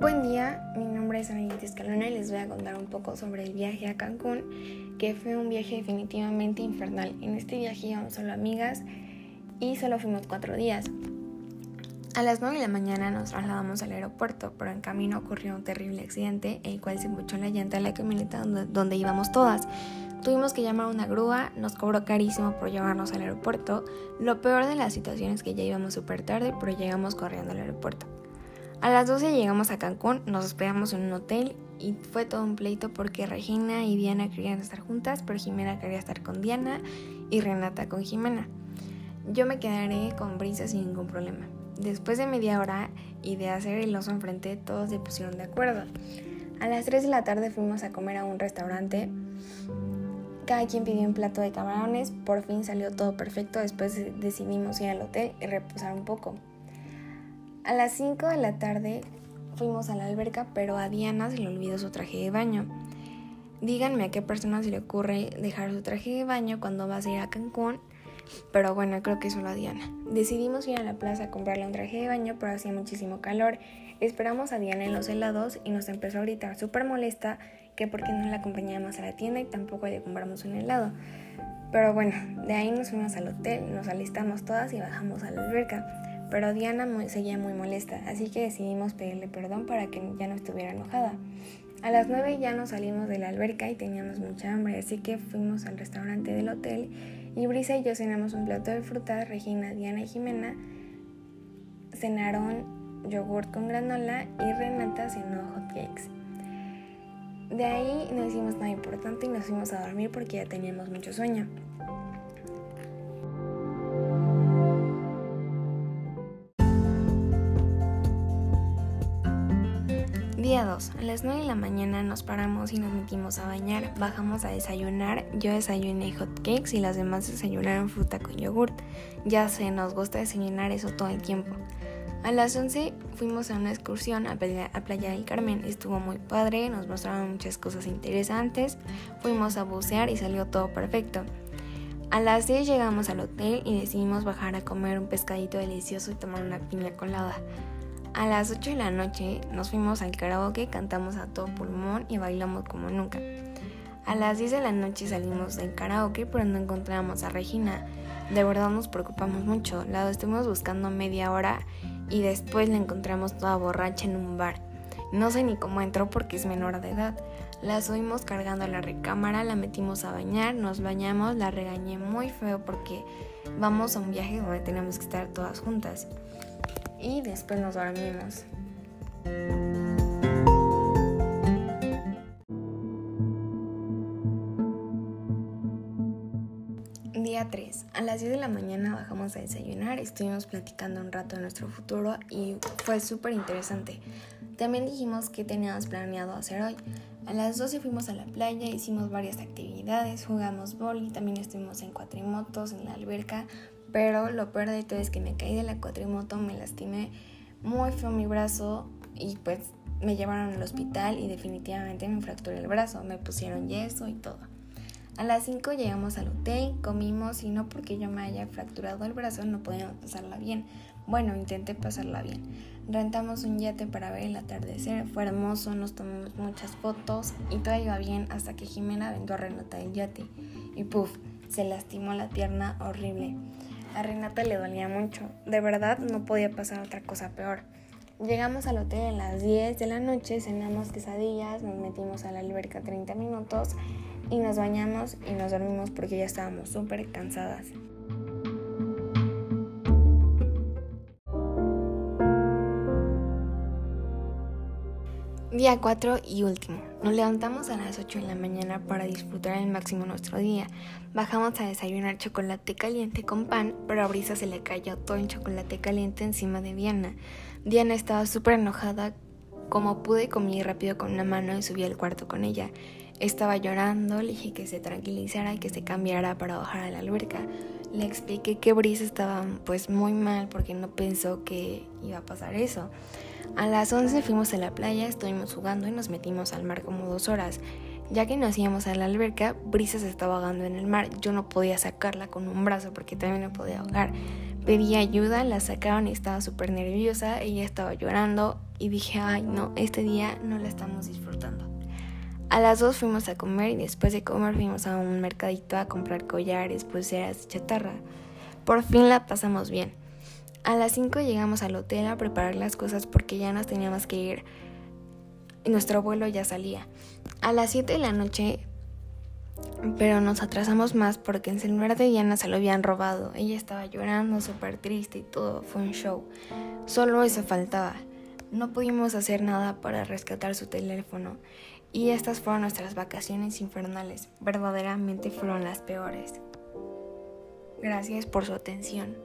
Buen día, mi nombre es Anita Escalona y les voy a contar un poco sobre el viaje a Cancún, que fue un viaje definitivamente infernal. En este viaje íbamos solo amigas y solo fuimos cuatro días. A las 9 de la mañana nos trasladamos al aeropuerto, pero en camino ocurrió un terrible accidente, el cual se embuchó la llanta de la camioneta donde, donde íbamos todas. Tuvimos que llamar a una grúa, nos cobró carísimo por llevarnos al aeropuerto. Lo peor de la situación es que ya íbamos súper tarde, pero llegamos corriendo al aeropuerto. A las 12 llegamos a Cancún, nos hospedamos en un hotel y fue todo un pleito porque Regina y Diana querían estar juntas, pero Jimena quería estar con Diana y Renata con Jimena. Yo me quedaré con Brisa sin ningún problema. Después de media hora y de hacer el oso enfrente, todos se pusieron de acuerdo. A las 3 de la tarde fuimos a comer a un restaurante. Cada quien pidió un plato de camarones. Por fin salió todo perfecto. Después decidimos ir al hotel y reposar un poco. A las 5 de la tarde fuimos a la alberca, pero a Diana se le olvidó su traje de baño. Díganme a qué persona se le ocurre dejar su traje de baño cuando vas a ir a Cancún, pero bueno, creo que solo a Diana. Decidimos ir a la plaza a comprarle un traje de baño, pero hacía muchísimo calor. Esperamos a Diana en los helados y nos empezó a gritar súper molesta que por qué no la acompañábamos a la tienda y tampoco le compramos un helado. Pero bueno, de ahí nos fuimos al hotel, nos alistamos todas y bajamos a la alberca pero Diana seguía muy molesta, así que decidimos pedirle perdón para que ya no estuviera enojada. A las 9 ya nos salimos de la alberca y teníamos mucha hambre, así que fuimos al restaurante del hotel y Brisa y yo cenamos un plato de frutas, Regina, Diana y Jimena cenaron yogurt con granola y Renata cenó hot cakes. De ahí no hicimos nada importante y nos fuimos a dormir porque ya teníamos mucho sueño. Día 2. A las 9 de la mañana nos paramos y nos metimos a bañar. Bajamos a desayunar. Yo desayuné hot cakes y las demás desayunaron fruta con yogurt. Ya sé, nos gusta desayunar eso todo el tiempo. A las 11 fuimos a una excursión a Playa, a Playa del Carmen. Estuvo muy padre, nos mostraron muchas cosas interesantes. Fuimos a bucear y salió todo perfecto. A las 10 llegamos al hotel y decidimos bajar a comer un pescadito delicioso y tomar una piña colada. A las 8 de la noche nos fuimos al karaoke, cantamos a todo pulmón y bailamos como nunca. A las 10 de la noche salimos del karaoke pero no encontramos a Regina. De verdad nos preocupamos mucho. La estuvimos buscando media hora y después la encontramos toda borracha en un bar. No sé ni cómo entró porque es menor de edad. La subimos cargando a la recámara, la metimos a bañar, nos bañamos, la regañé muy feo porque vamos a un viaje donde tenemos que estar todas juntas y después nos dormimos. Día 3. A las 10 de la mañana bajamos a desayunar, estuvimos platicando un rato de nuestro futuro y fue súper interesante. También dijimos que teníamos planeado hacer hoy. A las 12 fuimos a la playa, hicimos varias actividades, jugamos boli, también estuvimos en cuatrimotos, en la alberca, pero lo peor de todo es que me caí de la cuatrimoto, me lastimé muy feo mi brazo y pues me llevaron al hospital y definitivamente me fracturé el brazo, me pusieron yeso y todo. A las 5 llegamos al hotel, comimos y no porque yo me haya fracturado el brazo no podíamos pasarla bien. Bueno, intenté pasarla bien. Rentamos un yate para ver el atardecer, fue hermoso, nos tomamos muchas fotos y todo iba bien hasta que Jimena vendió a Renata el yate y puff, se lastimó la pierna horrible. A Renata le dolía mucho, de verdad no podía pasar otra cosa peor. Llegamos al hotel a las 10 de la noche, cenamos quesadillas, nos metimos a la alberca 30 minutos y nos bañamos y nos dormimos porque ya estábamos súper cansadas. Día 4 y último. Nos levantamos a las 8 de la mañana para disfrutar al máximo nuestro día. Bajamos a desayunar chocolate caliente con pan, pero a Brisa se le cayó todo el chocolate caliente encima de Diana. Diana estaba súper enojada. Como pude, comí rápido con una mano y subí al cuarto con ella. Estaba llorando, le dije que se tranquilizara y que se cambiara para bajar a la alberca. Le expliqué que Brisa estaba pues muy mal porque no pensó que iba a pasar eso. A las 11 fuimos a la playa, estuvimos jugando y nos metimos al mar como dos horas. Ya que nos íbamos a la alberca, Brisa se estaba ahogando en el mar. Yo no podía sacarla con un brazo porque también me podía ahogar. pedí ayuda, la sacaron y estaba súper nerviosa, ella estaba llorando y dije, ay no, este día no la estamos disfrutando. A las dos fuimos a comer y después de comer fuimos a un mercadito a comprar collares, pulseras, chatarra. Por fin la pasamos bien. A las 5 llegamos al hotel a preparar las cosas porque ya nos teníamos que ir. Nuestro vuelo ya salía. A las 7 de la noche, pero nos atrasamos más porque el celular de Diana se lo habían robado. Ella estaba llorando, súper triste y todo. Fue un show. Solo eso faltaba. No pudimos hacer nada para rescatar su teléfono. Y estas fueron nuestras vacaciones infernales. Verdaderamente fueron las peores. Gracias por su atención.